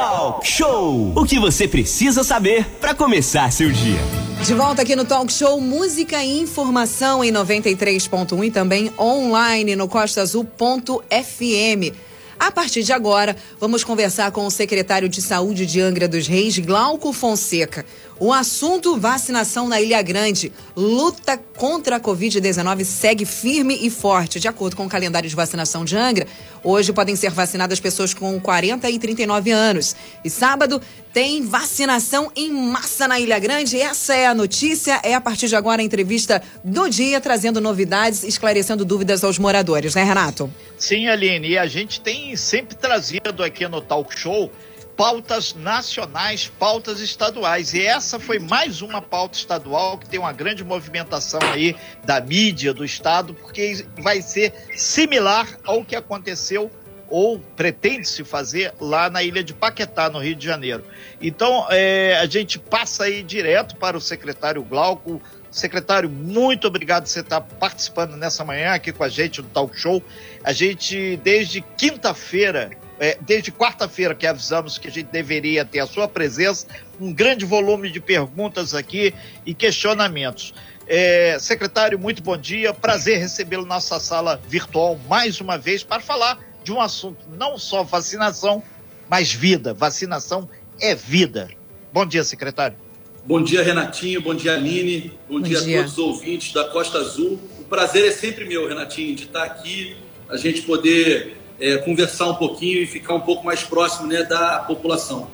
Talk Show. O que você precisa saber para começar seu dia. De volta aqui no Talk Show Música e Informação em 93.1 e também online no costaazul.fm. A partir de agora, vamos conversar com o secretário de Saúde de Angra dos Reis, Glauco Fonseca. O assunto vacinação na Ilha Grande. Luta contra a Covid-19 segue firme e forte. De acordo com o calendário de vacinação de Angra, hoje podem ser vacinadas pessoas com 40 e 39 anos. E sábado tem vacinação em massa na Ilha Grande. Essa é a notícia. É a partir de agora a entrevista do dia, trazendo novidades, esclarecendo dúvidas aos moradores, né, Renato? Sim, Aline. E a gente tem sempre trazido aqui no Talk Show pautas nacionais, pautas estaduais. E essa foi mais uma pauta estadual que tem uma grande movimentação aí da mídia do estado, porque vai ser similar ao que aconteceu ou pretende-se fazer lá na ilha de Paquetá, no Rio de Janeiro. Então, é, a gente passa aí direto para o secretário Glauco. Secretário, muito obrigado por você estar participando nessa manhã aqui com a gente no Talk Show. A gente, desde quinta-feira, é, desde quarta-feira que avisamos que a gente deveria ter a sua presença, um grande volume de perguntas aqui e questionamentos. É, secretário, muito bom dia. Prazer recebê-lo na nossa sala virtual mais uma vez para falar de um assunto não só vacinação, mas vida. Vacinação é vida. Bom dia, secretário. Bom dia, Renatinho. Bom dia, Aline. Bom, bom dia, dia, a todos os ouvintes da Costa Azul. O prazer é sempre meu, Renatinho, de estar aqui, a gente poder é, conversar um pouquinho e ficar um pouco mais próximo né, da população.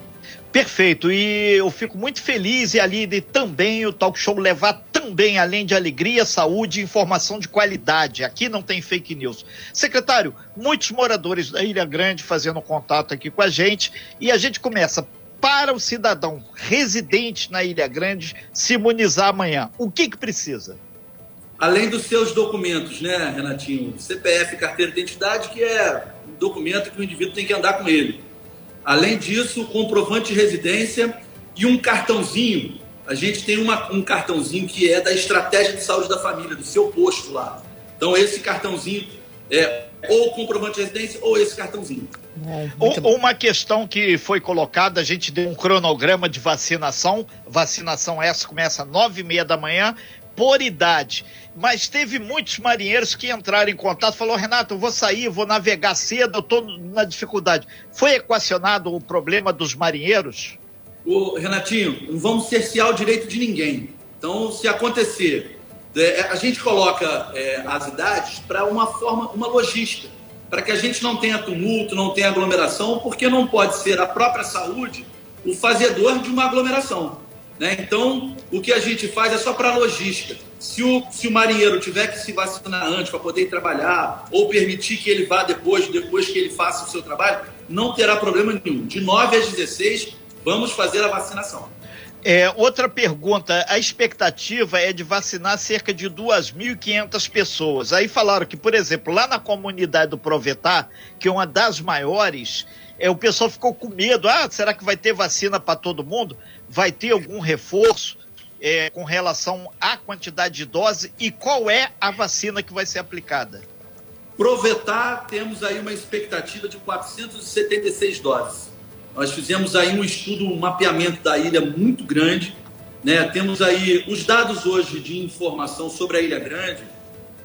Perfeito, e eu fico muito feliz e ali de também o Talk Show levar também, além de alegria, saúde e informação de qualidade. Aqui não tem fake news. Secretário, muitos moradores da Ilha Grande fazendo contato aqui com a gente e a gente começa para o cidadão residente na Ilha Grande se imunizar amanhã. O que que precisa? Além dos seus documentos, né, Renatinho? CPF, carteira de identidade, que é um documento que o indivíduo tem que andar com ele. Além disso, comprovante de residência e um cartãozinho. A gente tem uma, um cartãozinho que é da estratégia de saúde da família, do seu posto lá. Então, esse cartãozinho é ou comprovante de residência ou esse cartãozinho. É, uma questão que foi colocada, a gente deu um cronograma de vacinação. Vacinação essa começa às nove e meia da manhã por idade. Mas teve muitos marinheiros que entraram em contato, falou, Renato, eu vou sair, vou navegar cedo, eu estou na dificuldade. Foi equacionado o problema dos marinheiros? O Renatinho, não vamos cercear o direito de ninguém. Então, se acontecer, é, a gente coloca é, as idades para uma forma, uma logística, para que a gente não tenha tumulto, não tenha aglomeração, porque não pode ser a própria saúde o fazedor de uma aglomeração. Né? Então, o que a gente faz é só para logística. Se o, se o marinheiro tiver que se vacinar antes para poder trabalhar, ou permitir que ele vá depois, depois que ele faça o seu trabalho, não terá problema nenhum. De 9 às 16, vamos fazer a vacinação. É, outra pergunta, a expectativa é de vacinar cerca de 2.500 pessoas. Aí falaram que, por exemplo, lá na comunidade do Provetar, que é uma das maiores, é, o pessoal ficou com medo. Ah, será que vai ter vacina para todo mundo? vai ter algum reforço é, com relação à quantidade de dose e qual é a vacina que vai ser aplicada? Provetar, temos aí uma expectativa de 476 doses. Nós fizemos aí um estudo, um mapeamento da ilha muito grande. Né? Temos aí os dados hoje de informação sobre a Ilha Grande,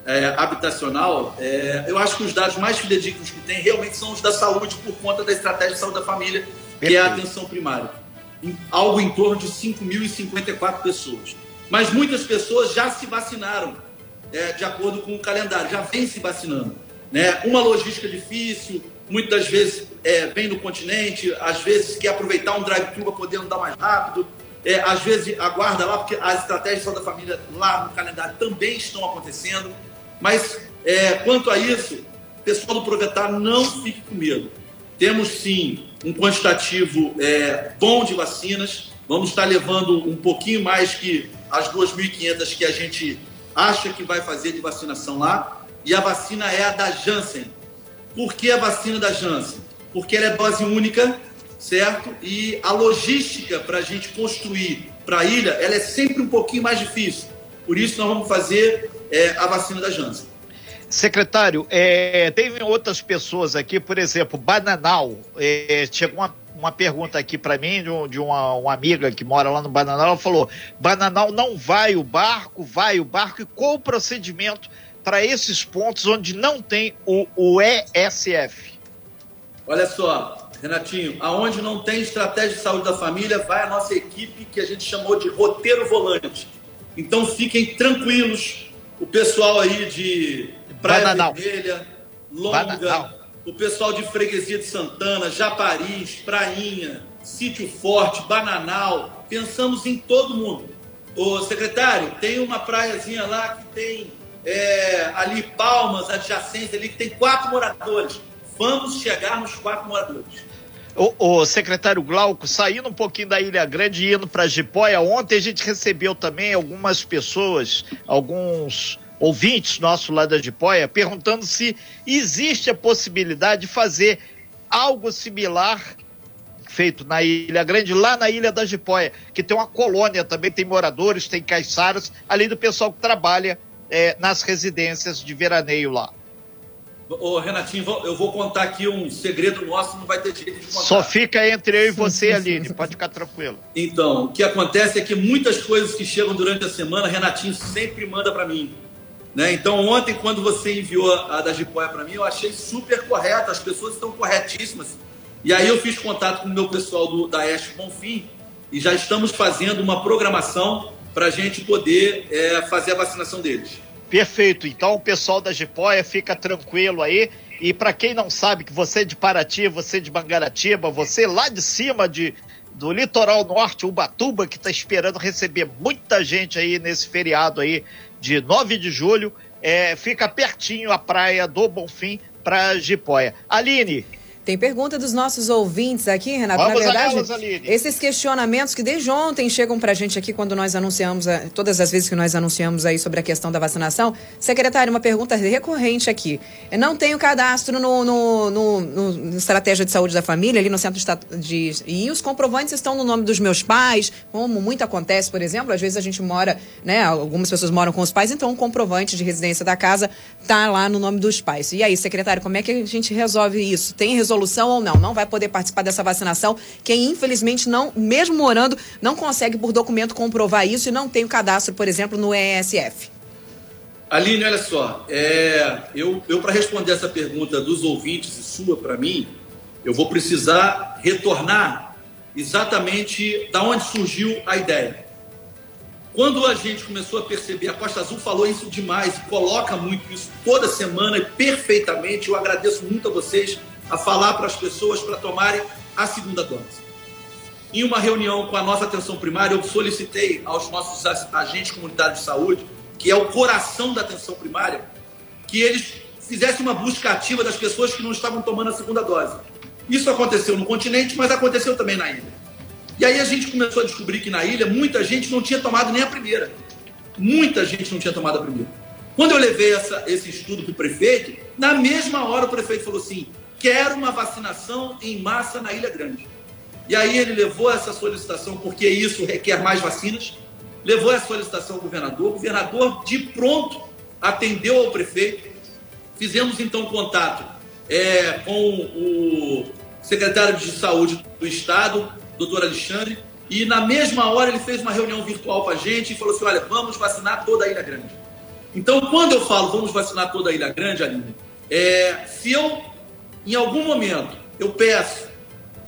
é, habitacional. É, eu acho que os dados mais fidedignos que tem realmente são os da saúde, por conta da estratégia de saúde da família, Perfeito. que é a atenção primária algo em torno de 5.054 pessoas. Mas muitas pessoas já se vacinaram, é, de acordo com o calendário, já vem se vacinando. Né? Uma logística difícil, muitas vezes é, vem no continente, às vezes quer aproveitar um drive-thru para poder andar mais rápido, é, às vezes aguarda lá, porque as estratégias da família lá no calendário também estão acontecendo. Mas é, quanto a isso, pessoal do Provetar, não fique com medo. Temos sim um quantitativo é, bom de vacinas. Vamos estar levando um pouquinho mais que as 2.500 que a gente acha que vai fazer de vacinação lá. E a vacina é a da Janssen. Por que a vacina da Janssen? Porque ela é dose única, certo? E a logística para a gente construir para a ilha, ela é sempre um pouquinho mais difícil. Por isso nós vamos fazer é, a vacina da Janssen. Secretário, é, teve outras pessoas aqui, por exemplo, Bananal, é, chegou uma, uma pergunta aqui para mim de, um, de uma, uma, amiga que mora lá no Bananal. Ela falou: Bananal não vai o barco, vai o barco. E qual o procedimento para esses pontos onde não tem o, o ESF? Olha só, Renatinho, aonde não tem estratégia de saúde da família, vai a nossa equipe que a gente chamou de roteiro volante. Então fiquem tranquilos, o pessoal aí de Praia Bananal. Vermelha, Longa, Bananal. o pessoal de Freguesia de Santana, Japaris, Prainha, Sítio Forte, Bananal, pensamos em todo mundo. Ô secretário, tem uma praiazinha lá que tem é, ali Palmas, adjacência ali, que tem quatro moradores. Vamos chegar nos quatro moradores. O, o, secretário Glauco, saindo um pouquinho da Ilha Grande e indo para Jipoia, ontem a gente recebeu também algumas pessoas, alguns ouvintes nossos lá da Jipoia, perguntando se existe a possibilidade de fazer algo similar feito na Ilha Grande, lá na Ilha da Jipoia, que tem uma colônia também, tem moradores, tem caiçaras, além do pessoal que trabalha é, nas residências de veraneio lá. Ô, Renatinho, eu vou contar aqui um segredo nosso, não vai ter jeito de contar. Só fica entre eu e você, Aline, pode ficar tranquilo. Então, o que acontece é que muitas coisas que chegam durante a semana, Renatinho sempre manda para mim. Né? Então, ontem, quando você enviou a da Jipoia para mim, eu achei super correto, as pessoas estão corretíssimas. E aí eu fiz contato com o meu pessoal do, da Este Bonfim e já estamos fazendo uma programação para a gente poder é, fazer a vacinação deles. Perfeito. Então o pessoal da Jipoia fica tranquilo aí. E para quem não sabe que você é de Paraty, você é de Mangaratiba, você lá de cima de, do litoral norte, Ubatuba, que está esperando receber muita gente aí nesse feriado aí de 9 de julho, é, fica pertinho a praia do Bonfim para Jipoia. Aline, tem pergunta dos nossos ouvintes aqui, Renato. Vamos Na verdade, esses questionamentos que desde ontem chegam para a gente aqui quando nós anunciamos, eh, todas as vezes que nós anunciamos aí sobre a questão da vacinação. Secretário, uma pergunta recorrente aqui. Eu não tenho cadastro no, no, no, no Estratégia de Saúde da Família, ali no centro de, E os comprovantes estão no nome dos meus pais, como muito acontece, por exemplo. Às vezes a gente mora, né? Algumas pessoas moram com os pais, então o comprovante de residência da casa tá lá no nome dos pais. E aí, secretário, como é que a gente resolve isso? Tem resolução? Resolução ou não. Não vai poder participar dessa vacinação quem, infelizmente, não, mesmo morando, não consegue por documento comprovar isso e não tem o cadastro, por exemplo, no ESF. Aline, olha só, é, eu, eu para responder essa pergunta dos ouvintes e sua para mim, eu vou precisar retornar exatamente da onde surgiu a ideia. Quando a gente começou a perceber, a Costa Azul falou isso demais, coloca muito isso toda semana e perfeitamente. Eu agradeço muito a vocês a falar para as pessoas para tomarem a segunda dose. Em uma reunião com a nossa atenção primária, eu solicitei aos nossos agentes comunitários de saúde, que é o coração da atenção primária, que eles fizessem uma busca ativa das pessoas que não estavam tomando a segunda dose. Isso aconteceu no continente, mas aconteceu também na ilha. E aí a gente começou a descobrir que na ilha muita gente não tinha tomado nem a primeira. Muita gente não tinha tomado a primeira. Quando eu levei essa, esse estudo para o prefeito, na mesma hora o prefeito falou assim: quero uma vacinação em massa na Ilha Grande. E aí ele levou essa solicitação, porque isso requer mais vacinas, levou essa solicitação ao governador, o governador de pronto atendeu ao prefeito, fizemos então contato é, com o secretário de saúde do estado, doutor Alexandre, e na mesma hora ele fez uma reunião virtual com a gente e falou assim, olha, vamos vacinar toda a Ilha Grande. Então, quando eu falo vamos vacinar toda a Ilha Grande, Aline, é, se eu em algum momento eu peço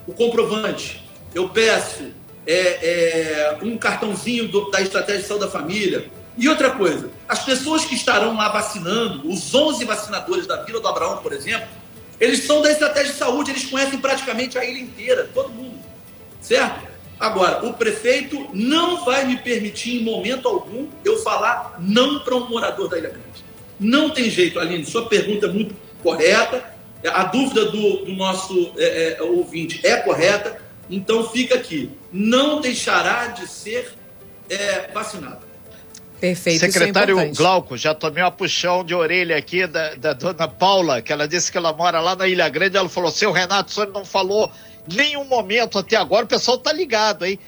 o comprovante, eu peço é, é, um cartãozinho do, da estratégia de saúde da família. E outra coisa, as pessoas que estarão lá vacinando, os 11 vacinadores da Vila do Abraão, por exemplo, eles são da estratégia de saúde, eles conhecem praticamente a ilha inteira, todo mundo, certo? Agora, o prefeito não vai me permitir, em momento algum, eu falar não para um morador da Ilha Grande. Não tem jeito, Aline, sua pergunta é muito correta, a dúvida do, do nosso é, é, ouvinte é correta, então fica aqui. Não deixará de ser é, vacinado. Perfeito. É Secretário é Glauco, já tomei uma puxão de orelha aqui da, da dona Paula, que ela disse que ela mora lá na Ilha Grande. Ela falou: seu Renato, o senhor não falou nenhum momento até agora, o pessoal tá ligado aí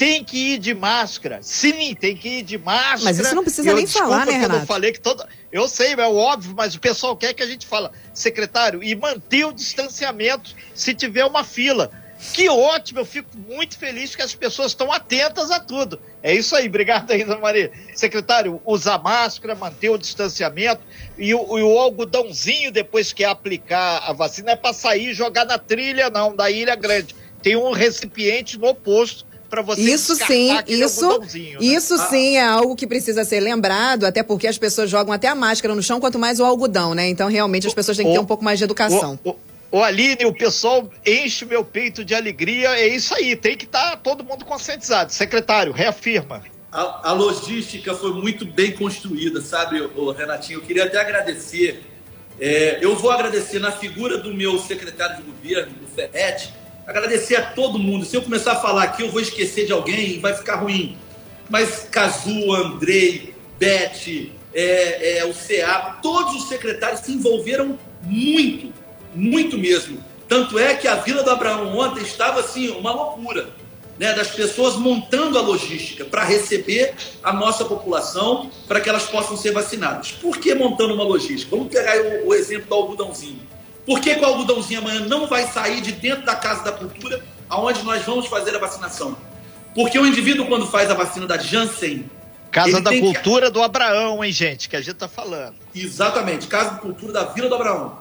tem que ir de máscara. Sim, tem que ir de máscara. Mas isso não precisa eu, nem falar, né, Renato? Eu falei que toda. Eu sei, é óbvio, mas o pessoal quer que a gente fala, secretário, e manter o distanciamento se tiver uma fila. Que ótimo, eu fico muito feliz que as pessoas estão atentas a tudo. É isso aí, obrigado aí, Dona Maria. Secretário, usar máscara, manter o distanciamento e o, e o algodãozinho depois que aplicar a vacina é para sair e jogar na trilha, não, da Ilha Grande. Tem um recipiente no posto para você Isso sim, isso, né? isso ah. sim é algo que precisa ser lembrado, até porque as pessoas jogam até a máscara no chão, quanto mais o algodão, né? Então realmente as pessoas têm que ter um pouco mais de educação. O, o, o Aline, o pessoal enche meu peito de alegria, é isso aí, tem que estar tá todo mundo conscientizado. Secretário, reafirma. A, a, logística foi muito bem construída, sabe, o Renatinho? Eu queria até agradecer. É, eu vou agradecer na figura do meu secretário de governo, do Ferret, agradecer a todo mundo. Se eu começar a falar aqui, eu vou esquecer de alguém e vai ficar ruim. Mas Cazu, Andrei, Beth, é, é, o CA, todos os secretários se envolveram muito, muito mesmo. Tanto é que a Vila do Abraão ontem estava assim, uma loucura. Né, das pessoas montando a logística para receber a nossa população para que elas possam ser vacinadas. Por que montando uma logística? Vamos pegar o, o exemplo do algodãozinho. Por que, que o algodãozinho amanhã não vai sair de dentro da Casa da Cultura, aonde nós vamos fazer a vacinação? Porque o indivíduo, quando faz a vacina da Janssen. Casa da Cultura que... do Abraão, hein, gente? Que a gente está falando. Exatamente, Casa da Cultura da Vila do Abraão.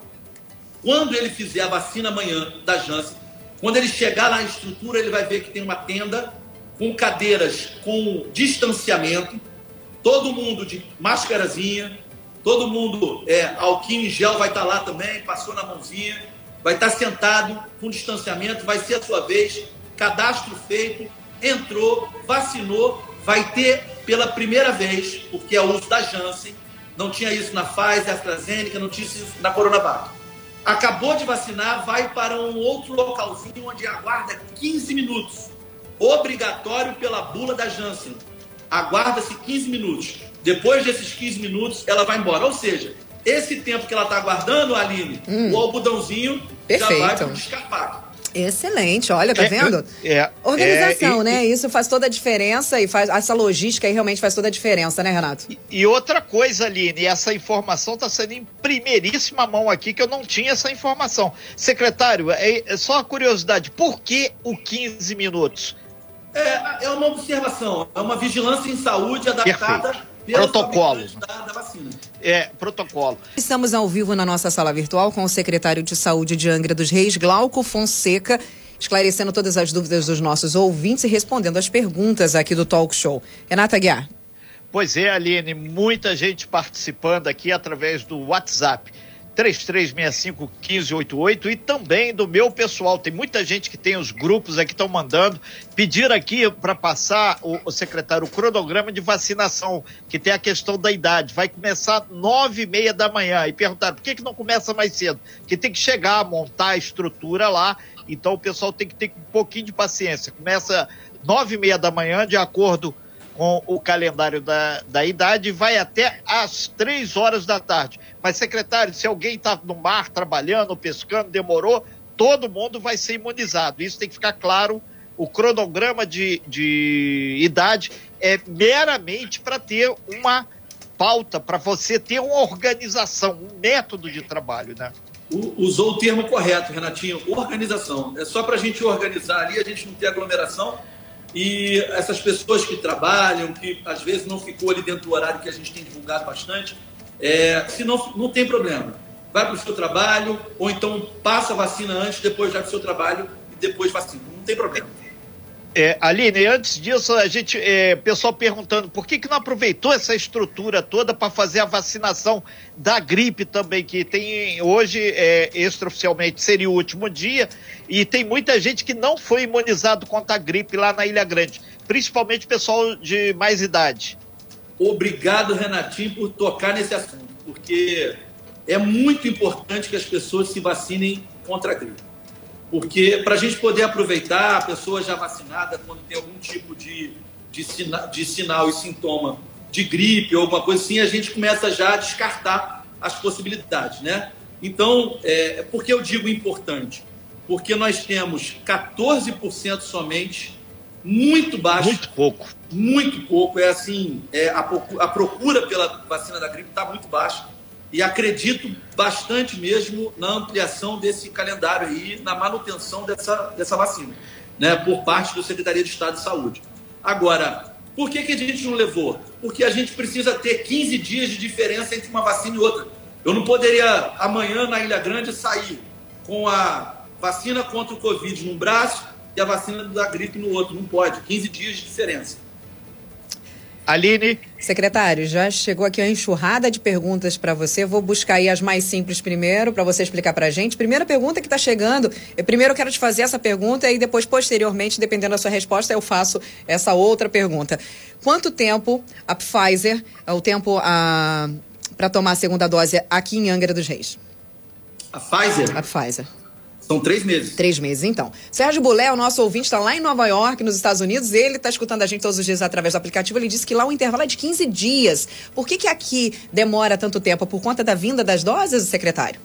Quando ele fizer a vacina amanhã da Janssen, quando ele chegar na estrutura, ele vai ver que tem uma tenda com cadeiras com distanciamento, todo mundo de máscarazinha, Todo mundo, é, alquim gel vai estar tá lá também, passou na mãozinha, vai estar tá sentado com distanciamento, vai ser a sua vez, cadastro feito, entrou, vacinou, vai ter pela primeira vez, porque é o uso da Janssen, não tinha isso na Pfizer, AstraZeneca, não tinha isso na Coronavac. Acabou de vacinar, vai para um outro localzinho onde aguarda 15 minutos. Obrigatório pela bula da Janssen. Aguarda-se 15 minutos. Depois desses 15 minutos, ela vai embora. Ou seja, esse tempo que ela está aguardando, Aline, hum. o algodãozinho Perfeito. já vai descarpado. Excelente, olha, tá é, vendo? É, Organização, é, né? E, Isso faz toda a diferença e faz essa logística aí realmente faz toda a diferença, né, Renato? E, e outra coisa, Aline, essa informação está sendo em primeiríssima mão aqui, que eu não tinha essa informação. Secretário, é, é só uma curiosidade, por que o 15 minutos? É, é uma observação, é uma vigilância em saúde adaptada Perfeito protocolo. É, protocolo. Estamos ao vivo na nossa sala virtual com o secretário de Saúde de Angra dos Reis, Glauco Fonseca, esclarecendo todas as dúvidas dos nossos ouvintes e respondendo as perguntas aqui do Talk Show. Renata Guiar. Pois é, Aline, muita gente participando aqui através do WhatsApp. 3365-1588 e também do meu pessoal. Tem muita gente que tem os grupos aqui estão mandando. Pedir aqui para passar o, o, secretário o cronograma de vacinação, que tem a questão da idade. Vai começar nove e meia da manhã. E perguntaram por que, que não começa mais cedo? Que tem que chegar, montar a estrutura lá. Então o pessoal tem que ter um pouquinho de paciência. Começa nove e meia da manhã, de acordo com com o calendário da, da idade vai até às três horas da tarde. Mas, secretário, se alguém está no mar trabalhando, pescando, demorou, todo mundo vai ser imunizado. Isso tem que ficar claro. O cronograma de, de idade é meramente para ter uma pauta, para você ter uma organização, um método de trabalho, né? usou o termo correto, Renatinho, organização. É só para a gente organizar ali, a gente não ter aglomeração e essas pessoas que trabalham, que às vezes não ficou ali dentro do horário que a gente tem divulgado bastante, é, se não, não tem problema. Vai para o seu trabalho, ou então passa a vacina antes, depois vai para o seu trabalho e depois vacina. Não tem problema. É, Aline, antes disso, a gente, é, pessoal perguntando por que, que não aproveitou essa estrutura toda para fazer a vacinação da gripe também, que tem hoje, é, extraoficialmente, seria o último dia, e tem muita gente que não foi imunizado contra a gripe lá na Ilha Grande, principalmente pessoal de mais idade. Obrigado, Renatinho, por tocar nesse assunto, porque é muito importante que as pessoas se vacinem contra a gripe. Porque para a gente poder aproveitar a pessoa já vacinada, quando tem algum tipo de, de, sina, de sinal e sintoma de gripe ou alguma coisa assim, a gente começa já a descartar as possibilidades, né? Então, é, por que eu digo importante? Porque nós temos 14% somente, muito baixo. Muito pouco. Muito pouco. É assim, é, a, a procura pela vacina da gripe está muito baixa. e acredito bastante mesmo na ampliação desse calendário aí, na manutenção dessa, dessa vacina, né, por parte do Secretaria de Estado de Saúde. Agora, por que, que a gente não levou? Porque a gente precisa ter 15 dias de diferença entre uma vacina e outra. Eu não poderia amanhã na Ilha Grande sair com a vacina contra o Covid num braço e a vacina da gripe no outro. Não pode. 15 dias de diferença. Aline. Secretário, já chegou aqui a enxurrada de perguntas para você. Vou buscar aí as mais simples primeiro para você explicar para a gente. Primeira pergunta que está chegando. Eu primeiro quero te fazer essa pergunta e depois, posteriormente, dependendo da sua resposta, eu faço essa outra pergunta. Quanto tempo a Pfizer, é o tempo para tomar a segunda dose aqui em Angra dos Reis? A Pfizer? A Pfizer. São três meses. Três meses, então. Sérgio Bulé, o nosso ouvinte, está lá em Nova York, nos Estados Unidos. Ele está escutando a gente todos os dias através do aplicativo. Ele disse que lá o intervalo é de 15 dias. Por que, que aqui demora tanto tempo? Por conta da vinda das doses, secretário?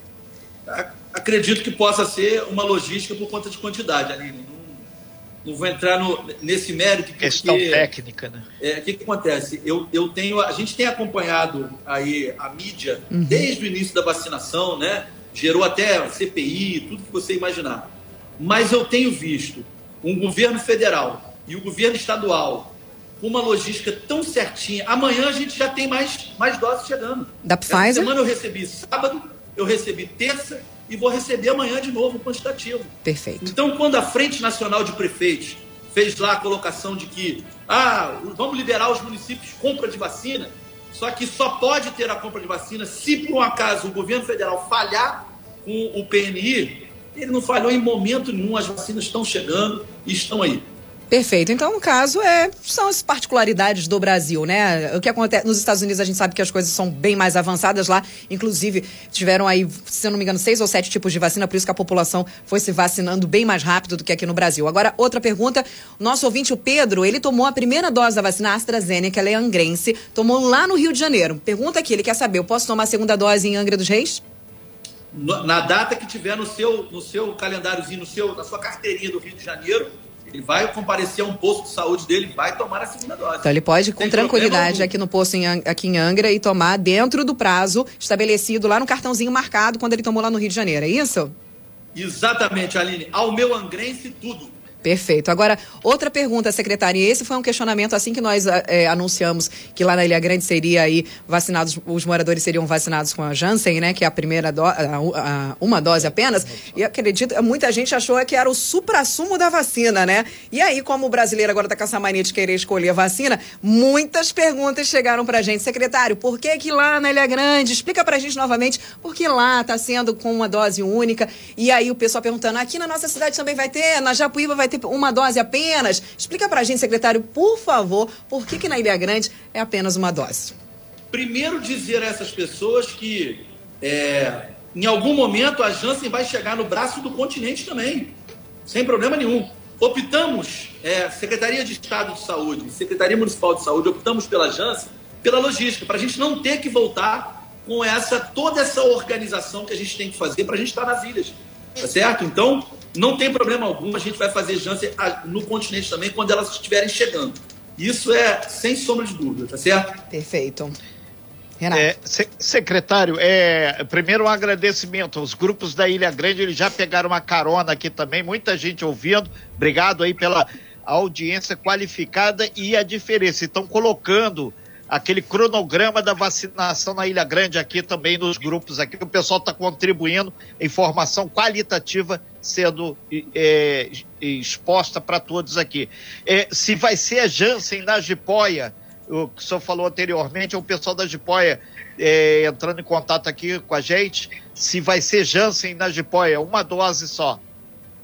Acredito que possa ser uma logística por conta de quantidade, Aline. Não, não vou entrar no, nesse mérito. Porque, Questão técnica, né? É, o que, que acontece? Eu, eu tenho, a gente tem acompanhado aí a mídia uhum. desde o início da vacinação, né? Gerou até CPI, tudo que você imaginar. Mas eu tenho visto um governo federal e o governo estadual com uma logística tão certinha. Amanhã a gente já tem mais, mais doses chegando. Da Pfizer? Essa semana eu recebi sábado, eu recebi terça e vou receber amanhã de novo o quantitativo. Perfeito. Então, quando a Frente Nacional de Prefeitos fez lá a colocação de que ah, vamos liberar os municípios compra de vacina, só que só pode ter a compra de vacina se, por um acaso, o governo federal falhar com o PNI. Ele não falhou em momento nenhum, as vacinas estão chegando e estão aí. Perfeito. Então, no caso, é, são as particularidades do Brasil, né? O que acontece nos Estados Unidos, a gente sabe que as coisas são bem mais avançadas lá. Inclusive, tiveram aí, se eu não me engano, seis ou sete tipos de vacina, por isso que a população foi se vacinando bem mais rápido do que aqui no Brasil. Agora, outra pergunta. Nosso ouvinte, o Pedro, ele tomou a primeira dose da vacina AstraZeneca, ela é angrense, tomou lá no Rio de Janeiro. Pergunta aqui, ele quer saber, eu posso tomar a segunda dose em Angra dos Reis? Na data que tiver no seu, no seu calendáriozinho, no seu, na sua carteirinha do Rio de Janeiro, ele vai comparecer a um posto de saúde dele e vai tomar a segunda dose. Então ele pode, com Sem tranquilidade, aqui no posto em, aqui em Angra e tomar dentro do prazo estabelecido lá no cartãozinho marcado quando ele tomou lá no Rio de Janeiro, é isso? Exatamente, Aline. Ao meu angrense, tudo. Perfeito. Agora, outra pergunta, secretária. Esse foi um questionamento assim que nós é, anunciamos que lá na Ilha Grande seria aí vacinados, os moradores seriam vacinados com a Janssen, né? Que é a primeira dose, uma dose apenas. E acredito, muita gente achou que era o supra-sumo da vacina, né? E aí, como o brasileiro agora está com essa mania de querer escolher a vacina, muitas perguntas chegaram pra gente. Secretário, por que que lá na Ilha Grande? Explica pra gente novamente por que lá está sendo com uma dose única. E aí o pessoal perguntando, aqui na nossa cidade também vai ter, na Japuíba vai ter ter uma dose apenas? Explica para a gente, secretário, por favor, por que, que na Ilha Grande é apenas uma dose? Primeiro, dizer a essas pessoas que é, em algum momento a Janssen vai chegar no braço do continente também, sem problema nenhum. Optamos, é, Secretaria de Estado de Saúde, Secretaria Municipal de Saúde, optamos pela Janssen, pela logística, para a gente não ter que voltar com essa toda essa organização que a gente tem que fazer para a gente estar nas ilhas. Tá certo? Então, não tem problema algum, a gente vai fazer Janssen no continente também quando elas estiverem chegando. Isso é sem sombra de dúvida, tá certo? Perfeito. Renato. É, secretário, é, primeiro um agradecimento. Os grupos da Ilha Grande eles já pegaram uma carona aqui também, muita gente ouvindo. Obrigado aí pela audiência qualificada e a diferença. Estão colocando aquele cronograma da vacinação na Ilha Grande aqui também nos grupos aqui. O pessoal está contribuindo, informação qualitativa sendo é, exposta para todos aqui. É, se vai ser a Janssen na Jipoia, o que o senhor falou anteriormente, é o pessoal da Jipoia é, entrando em contato aqui com a gente, se vai ser Janssen na Jipoia, uma dose só.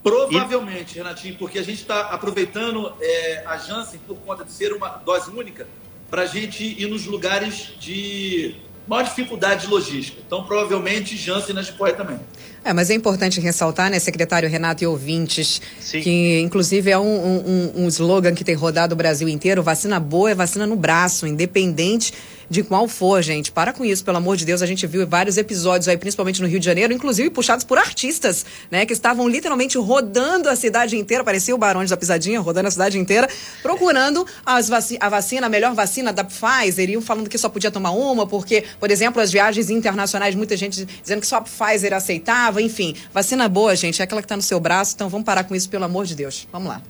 Provavelmente, e... Renatinho, porque a gente está aproveitando é, a Janssen por conta de ser uma dose única, para a gente ir nos lugares de maior dificuldade de logística. Então, provavelmente, Janssen na Jipoia também. É, mas é importante ressaltar, né, secretário Renato e ouvintes, Sim. que inclusive é um, um, um slogan que tem rodado o Brasil inteiro: vacina boa é vacina no braço, independente de qual for, gente. Para com isso, pelo amor de Deus. A gente viu vários episódios aí, principalmente no Rio de Janeiro, inclusive puxados por artistas, né? Que estavam literalmente rodando a cidade inteira, parecia o Barões da Pisadinha, rodando a cidade inteira, procurando as vaci a vacina, a melhor vacina da Pfizer. Iriam falando que só podia tomar uma, porque, por exemplo, as viagens internacionais, muita gente dizendo que só a Pfizer aceitava. Enfim, vacina boa, gente, é aquela que está no seu braço. Então vamos parar com isso, pelo amor de Deus. Vamos lá.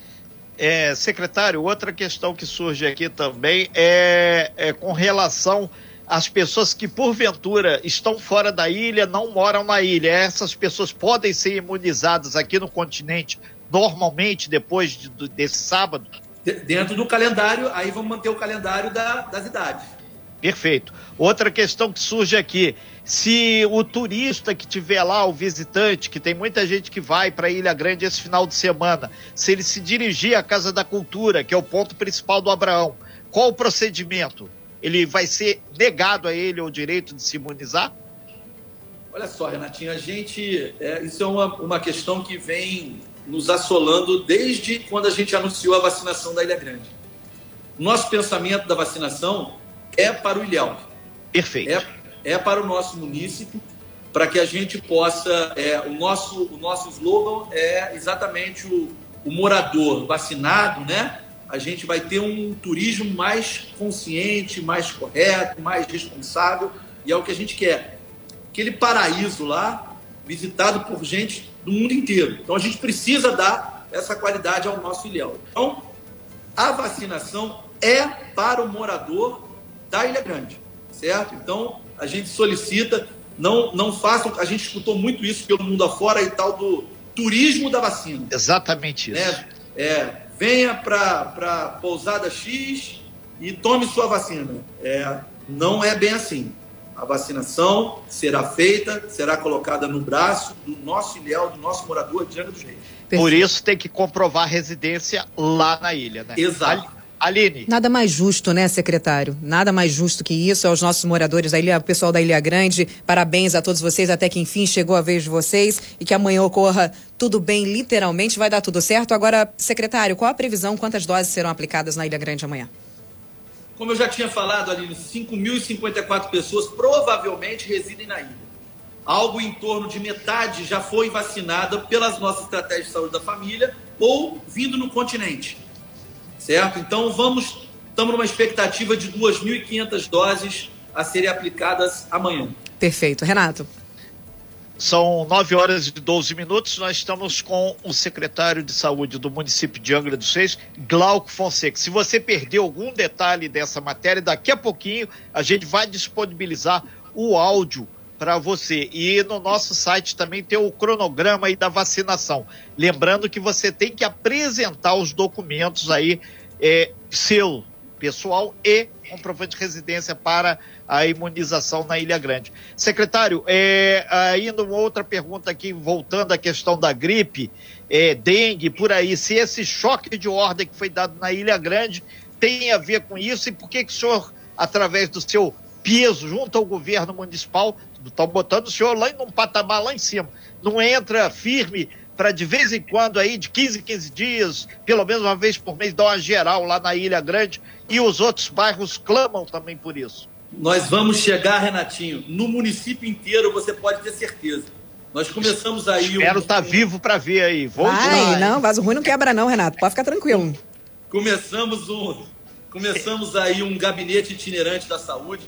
É, secretário, outra questão que surge aqui também é, é, com relação às pessoas que, porventura, estão fora da ilha, não moram na ilha. Essas pessoas podem ser imunizadas aqui no continente normalmente depois de, desse sábado? Dentro do calendário, aí vamos manter o calendário da, das idades. Perfeito. Outra questão que surge aqui: se o turista que tiver lá, o visitante, que tem muita gente que vai para Ilha Grande esse final de semana, se ele se dirigir à Casa da Cultura, que é o ponto principal do Abraão, qual o procedimento? Ele vai ser negado a ele o direito de se imunizar? Olha só, Renatinho, a gente. É, isso é uma, uma questão que vem nos assolando desde quando a gente anunciou a vacinação da Ilha Grande. Nosso pensamento da vacinação é para o Ilhéu. Perfeito. É é para o nosso município, para que a gente possa. É, o, nosso, o nosso slogan é exatamente o, o morador vacinado, né? A gente vai ter um turismo mais consciente, mais correto, mais responsável, e é o que a gente quer. Aquele paraíso lá, visitado por gente do mundo inteiro. Então a gente precisa dar essa qualidade ao nosso ilhéu. Então, a vacinação é para o morador da Ilha Grande, certo? Então, a gente solicita, não, não façam. A gente escutou muito isso pelo mundo afora e tal do turismo da vacina. Exatamente isso. É, é venha para pousada X e tome sua vacina. É, não é bem assim. A vacinação será feita, será colocada no braço do nosso ilhéu, do nosso morador de Angra dos Reis. Por isso tem que comprovar residência lá na ilha, né? Exato. Aline. Nada mais justo, né, secretário? Nada mais justo que isso aos nossos moradores da ilha, pessoal da Ilha Grande. Parabéns a todos vocês, até que enfim chegou a vez de vocês e que amanhã ocorra tudo bem, literalmente, vai dar tudo certo. Agora, secretário, qual a previsão? Quantas doses serão aplicadas na Ilha Grande amanhã? Como eu já tinha falado, Aline, 5.054 pessoas provavelmente residem na ilha. Algo em torno de metade já foi vacinada pelas nossas estratégias de saúde da família ou vindo no continente certo? Então vamos, estamos numa expectativa de 2.500 doses a serem aplicadas amanhã. Perfeito. Renato. São 9 horas e 12 minutos. Nós estamos com o secretário de saúde do município de Angra dos Reis, Glauco Fonseca. Se você perdeu algum detalhe dessa matéria, daqui a pouquinho a gente vai disponibilizar o áudio para você. E no nosso site também tem o cronograma aí da vacinação. Lembrando que você tem que apresentar os documentos aí, é, seu pessoal e comprovante de residência para a imunização na Ilha Grande. Secretário, é, ainda uma outra pergunta aqui, voltando à questão da gripe, é, dengue, por aí, se esse choque de ordem que foi dado na Ilha Grande tem a ver com isso e por que, que o senhor, através do seu peso junto ao governo municipal, estão botando o senhor lá em um patamar lá em cima. Não entra firme para de vez em quando aí, de 15 em 15 dias, pelo menos uma vez por mês, dar uma geral lá na Ilha Grande e os outros bairros clamam também por isso. Nós vamos chegar, Renatinho, no município inteiro, você pode ter certeza. Nós começamos aí. Espero estar um... tá vivo para ver aí. Vou Ai, não, vaso ruim não quebra não, Renato. Pode ficar tranquilo. Começamos um, começamos aí um gabinete itinerante da saúde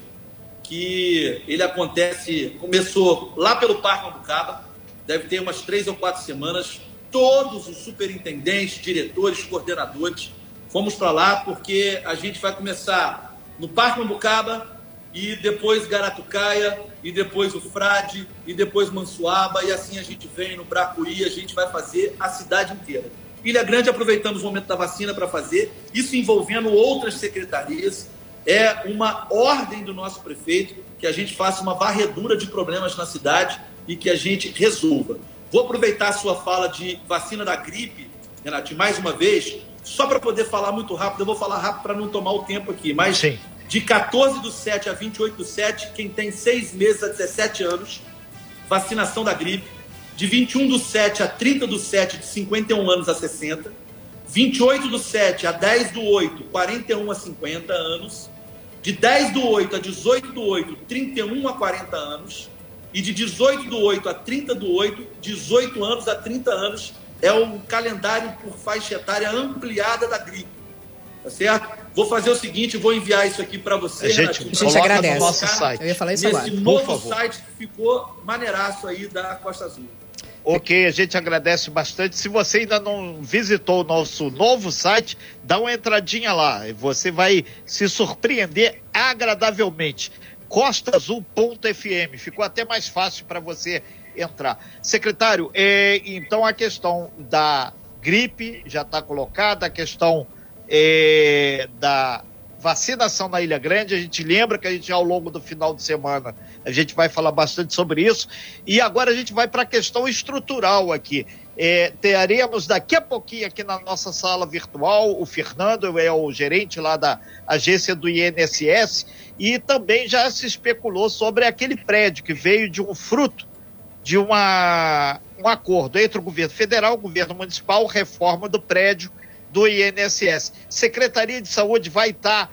que ele acontece, começou lá pelo Parque Mambucaba, deve ter umas três ou quatro semanas. Todos os superintendentes, diretores, coordenadores, fomos para lá porque a gente vai começar no Parque Mambucaba e depois Garatucaia e depois o Frade e depois Mansuaba e assim a gente vem no Bracuí, a gente vai fazer a cidade inteira. Ilha Grande aproveitamos o momento da vacina para fazer, isso envolvendo outras secretarias, é uma ordem do nosso prefeito que a gente faça uma varredura de problemas na cidade e que a gente resolva. Vou aproveitar a sua fala de vacina da gripe, Renato, mais uma vez, só para poder falar muito rápido, eu vou falar rápido para não tomar o tempo aqui, mas Sim. de 14 do 7 a 28 do 7, quem tem 6 meses a 17 anos, vacinação da gripe. De 21 do 7 a 30 do 7, de 51 anos a 60. 28 do 7 a 10 do 8, 41 a 50 anos. De 10 do 8 a 18 do 8, 31 a 40 anos. E de 18 do 8 a 30 do 8, 18 anos a 30 anos, é o calendário por faixa etária ampliada da gripe. Tá certo? Vou fazer o seguinte, vou enviar isso aqui para você. A gente, a gente agradece. No nosso site. Eu ia falar isso Nesse agora. novo site que ficou maneiraço aí da Costa Azul. Ok, a gente agradece bastante. Se você ainda não visitou o nosso novo site, dá uma entradinha lá. Você vai se surpreender agradavelmente. costaazul.fm. Ficou até mais fácil para você entrar. Secretário, é, então a questão da gripe já está colocada, a questão é, da vacinação na Ilha Grande, a gente lembra que a gente ao longo do final de semana a gente vai falar bastante sobre isso. E agora a gente vai para a questão estrutural aqui. É, teremos daqui a pouquinho aqui na nossa sala virtual o Fernando, é o gerente lá da agência do INSS, e também já se especulou sobre aquele prédio que veio de um fruto de uma, um acordo entre o governo federal, o governo municipal, reforma do prédio do INSS. Secretaria de Saúde vai estar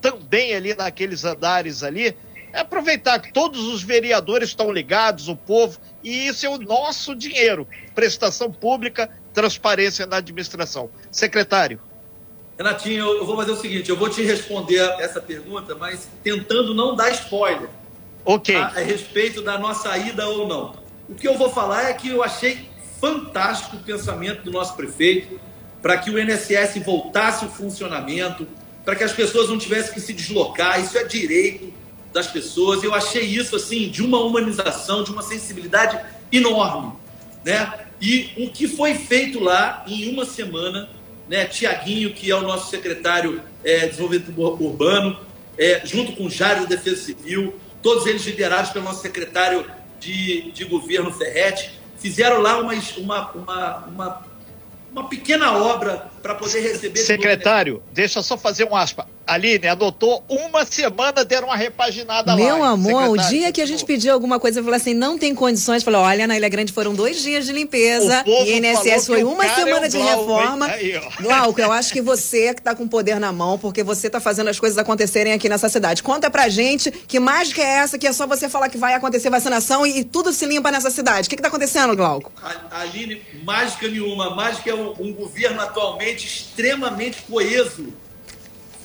também ali naqueles andares ali. É aproveitar que todos os vereadores estão ligados, o povo, e isso é o nosso dinheiro. Prestação pública, transparência na administração. Secretário. Renatinho, eu vou fazer o seguinte, eu vou te responder essa pergunta, mas tentando não dar spoiler. Ok. A, a respeito da nossa ida ou não. O que eu vou falar é que eu achei fantástico o pensamento do nosso prefeito para que o INSS voltasse ao funcionamento, para que as pessoas não tivessem que se deslocar. Isso é direito das pessoas. Eu achei isso assim de uma humanização, de uma sensibilidade enorme, né? E o que foi feito lá em uma semana, né? Tiaguinho, que é o nosso secretário é, de desenvolvimento urbano, é, junto com o Jário da Defesa Civil, todos eles liderados pelo nosso secretário de, de governo Ferretti, fizeram lá uma, uma, uma, uma uma pequena obra para poder receber. Secretário, deixa eu só fazer um aspa. Aline, adotou uma semana, deram uma repaginada Meu lá. amor, o dia que a gente pediu alguma coisa, eu falei assim, não tem condições. Falei, olha, na Ilha Grande foram dois dias de limpeza O povo e INSS falou foi uma é semana o de Glauco, reforma. Aí. Glauco, eu acho que você que tá com o poder na mão, porque você tá fazendo as coisas acontecerem aqui nessa cidade. Conta pra gente que mágica é essa, que é só você falar que vai acontecer vacinação e, e tudo se limpa nessa cidade. O que que tá acontecendo, Glauco? A- Aline, mágica nenhuma. Mágica é um, um governo atualmente extremamente coeso.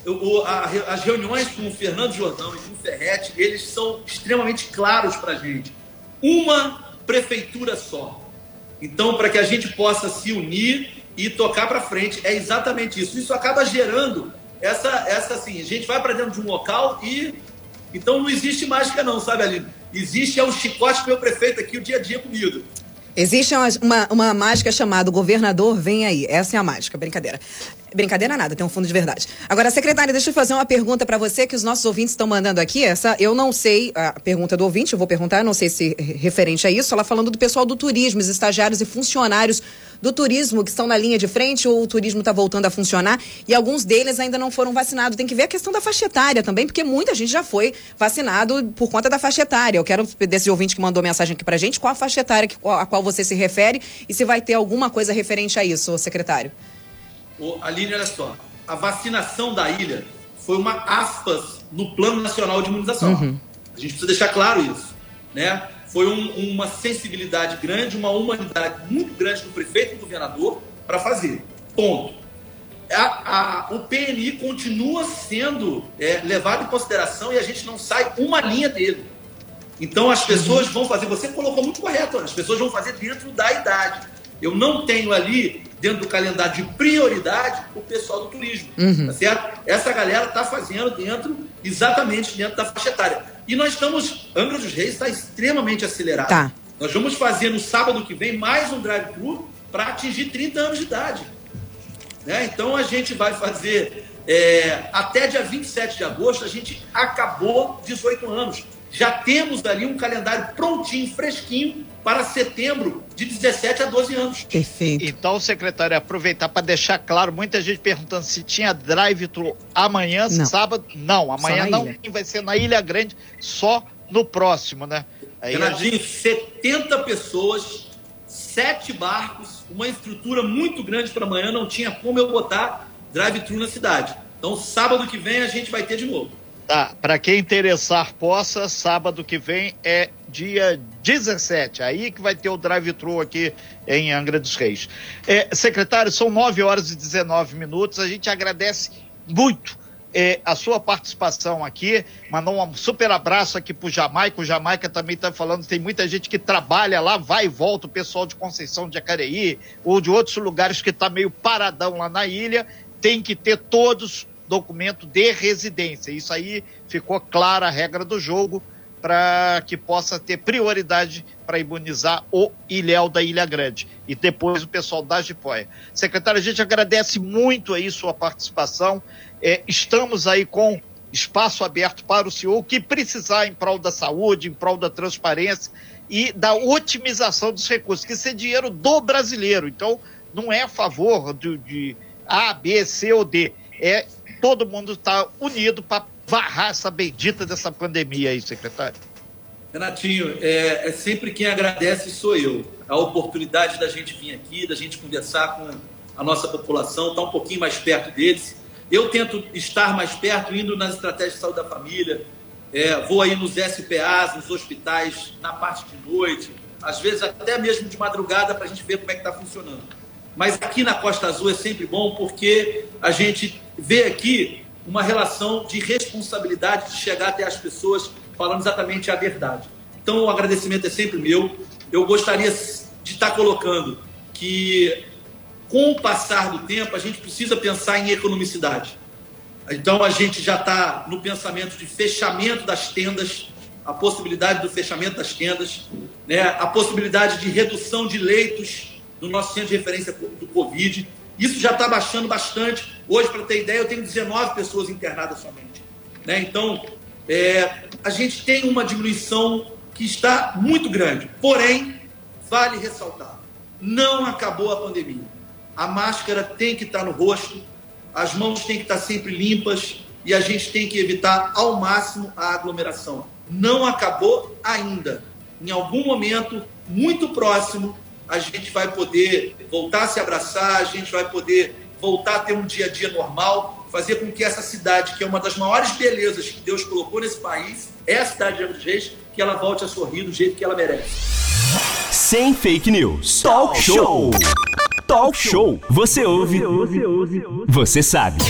O- o- a- as reuniões com o Fernando Jordão e com o Ferretti, eles são extremamente claros para a gente. Uma prefeitura só. Então, para que a gente possa se unir e tocar para frente, é exatamente isso. Isso acaba gerando essa, essa assim, a gente vai para dentro de um local e então não existe mágica não, sabe, Aline? Existe é o chicote meu prefeito aqui o dia a dia comigo. Existe uma, uma, mágica chamada governador vem aí. Essa é a mágica, brincadeira. Brincadeira nada, tem um fundo de verdade. Agora, secretária, deixa eu fazer uma pergunta para você que os nossos ouvintes estão mandando aqui. Essa eu não sei a pergunta do ouvinte, eu vou perguntar, não sei se referente a isso. Ela falando do pessoal do turismo, os estagiários e funcionários do turismo que estão na linha de frente ou o turismo está voltando a funcionar e alguns deles ainda não foram vacinados. Tem que ver a questão da faixa etária também, porque muita gente já foi vacinado por conta da faixa etária. Eu quero desse ouvinte que mandou mensagem aqui pra gente, qual a faixa etária a qual você se refere e se vai ter alguma coisa referente a isso, secretário. Ô, Aline, olha só. A vacinação da ilha foi uma aspas no Plano Nacional de Imunização. A gente precisa deixar claro isso. Né? Foi um- uma sensibilidade grande, uma humanidade muito grande do prefeito e do governador para fazer. Ponto. A- a- o PNI continua sendo é, levado em consideração e a gente não sai uma linha dele. Então as pessoas vão fazer, você colocou muito correto, as pessoas vão fazer dentro da idade. Eu não tenho ali, dentro do calendário de prioridade, o pessoal do turismo. Tá certo? Essa galera está fazendo dentro, exatamente dentro da faixa etária. E nós estamos, Angra dos Reis está extremamente acelerado. Tá. Nós vamos fazer no sábado que vem mais um drive-thru para atingir 30 anos de idade. Né? Então a gente vai fazer é, até dia 27 de agosto, a gente acabou 18 anos. Já temos ali um calendário prontinho, fresquinho, para setembro, de 17 a 12 anos. Perfeito. Então, secretário, aproveitar para deixar claro, muita gente perguntando se tinha drive-thru amanhã, Não. sábado. Não, amanhã não ilha. vai ser na Ilha Grande, só no próximo, né? Aí a Renatinho, 70 pessoas, sete barcos, uma estrutura muito grande para amanhã, não tinha como eu botar drive-thru na cidade. Então, sábado que vem a gente vai ter de novo. Tá, para quem interessar possa, sábado que vem é dia 17. Aí que vai ter o drive-thru aqui em Angra dos Reis. É, secretário, são 9 horas e 19 minutos. A gente agradece muito é, a sua participação aqui. Mandou um super abraço aqui pro Jamaica. O Jamaica também está falando, tem muita gente que trabalha lá, vai e volta, o pessoal de Conceição de Jacareí ou de outros lugares que está meio paradão lá na ilha. Tem que ter todos documento de residência. Isso aí ficou clara a regra do jogo para que possa ter prioridade para imunizar o Ilhéu da Ilha Grande e depois o pessoal da Jipoia. Secretário, a gente agradece muito aí sua participação. É, estamos aí com espaço aberto para o senhor, o que precisar em prol da saúde, em prol da transparência e da otimização dos recursos, que isso é dinheiro do brasileiro. Então, não é a favor de, de A, B, C ou D. É todo mundo está unido para varrar essa bendita dessa pandemia aí, secretário. Renatinho, é, é, sempre quem agradece sou eu. A oportunidade da gente vir aqui, da gente conversar com a nossa população, estar tá um pouquinho mais perto deles. Eu tento estar mais perto, indo nas estratégias de saúde da família, é, vou aí nos SPAs, nos hospitais, na parte de noite, às vezes até mesmo de madrugada, para a gente ver como é que está funcionando. Mas aqui na Costa Azul é sempre bom porque a gente vê aqui uma relação de responsabilidade de chegar até as pessoas falando exatamente a verdade. Então o agradecimento é sempre meu. Eu gostaria de estar colocando que com o passar do tempo a gente precisa pensar em economicidade. Então a gente já está no pensamento de fechamento das tendas, a possibilidade do fechamento das tendas, né, a possibilidade de redução de leitos no nosso centro de referência do Covid. Isso já está baixando bastante. Hoje, para ter ideia, eu tenho 19 pessoas internadas somente. Né? Então, é, a gente tem uma diminuição que está muito grande. Porém, vale ressaltar: não acabou a pandemia. A máscara tem que estar no rosto, as mãos têm que estar sempre limpas e a gente tem que evitar ao máximo a aglomeração. Não acabou ainda. Em algum momento muito próximo, a gente vai poder voltar a se abraçar, a gente vai poder voltar a ter um dia a dia normal, fazer com que essa cidade, que é uma das maiores belezas que Deus colocou nesse país, é a cidade de Angra Reis, que ela volte a sorrir do jeito que ela merece. Sem fake news. Talk show. Talk show. Você ouve. Você sabe.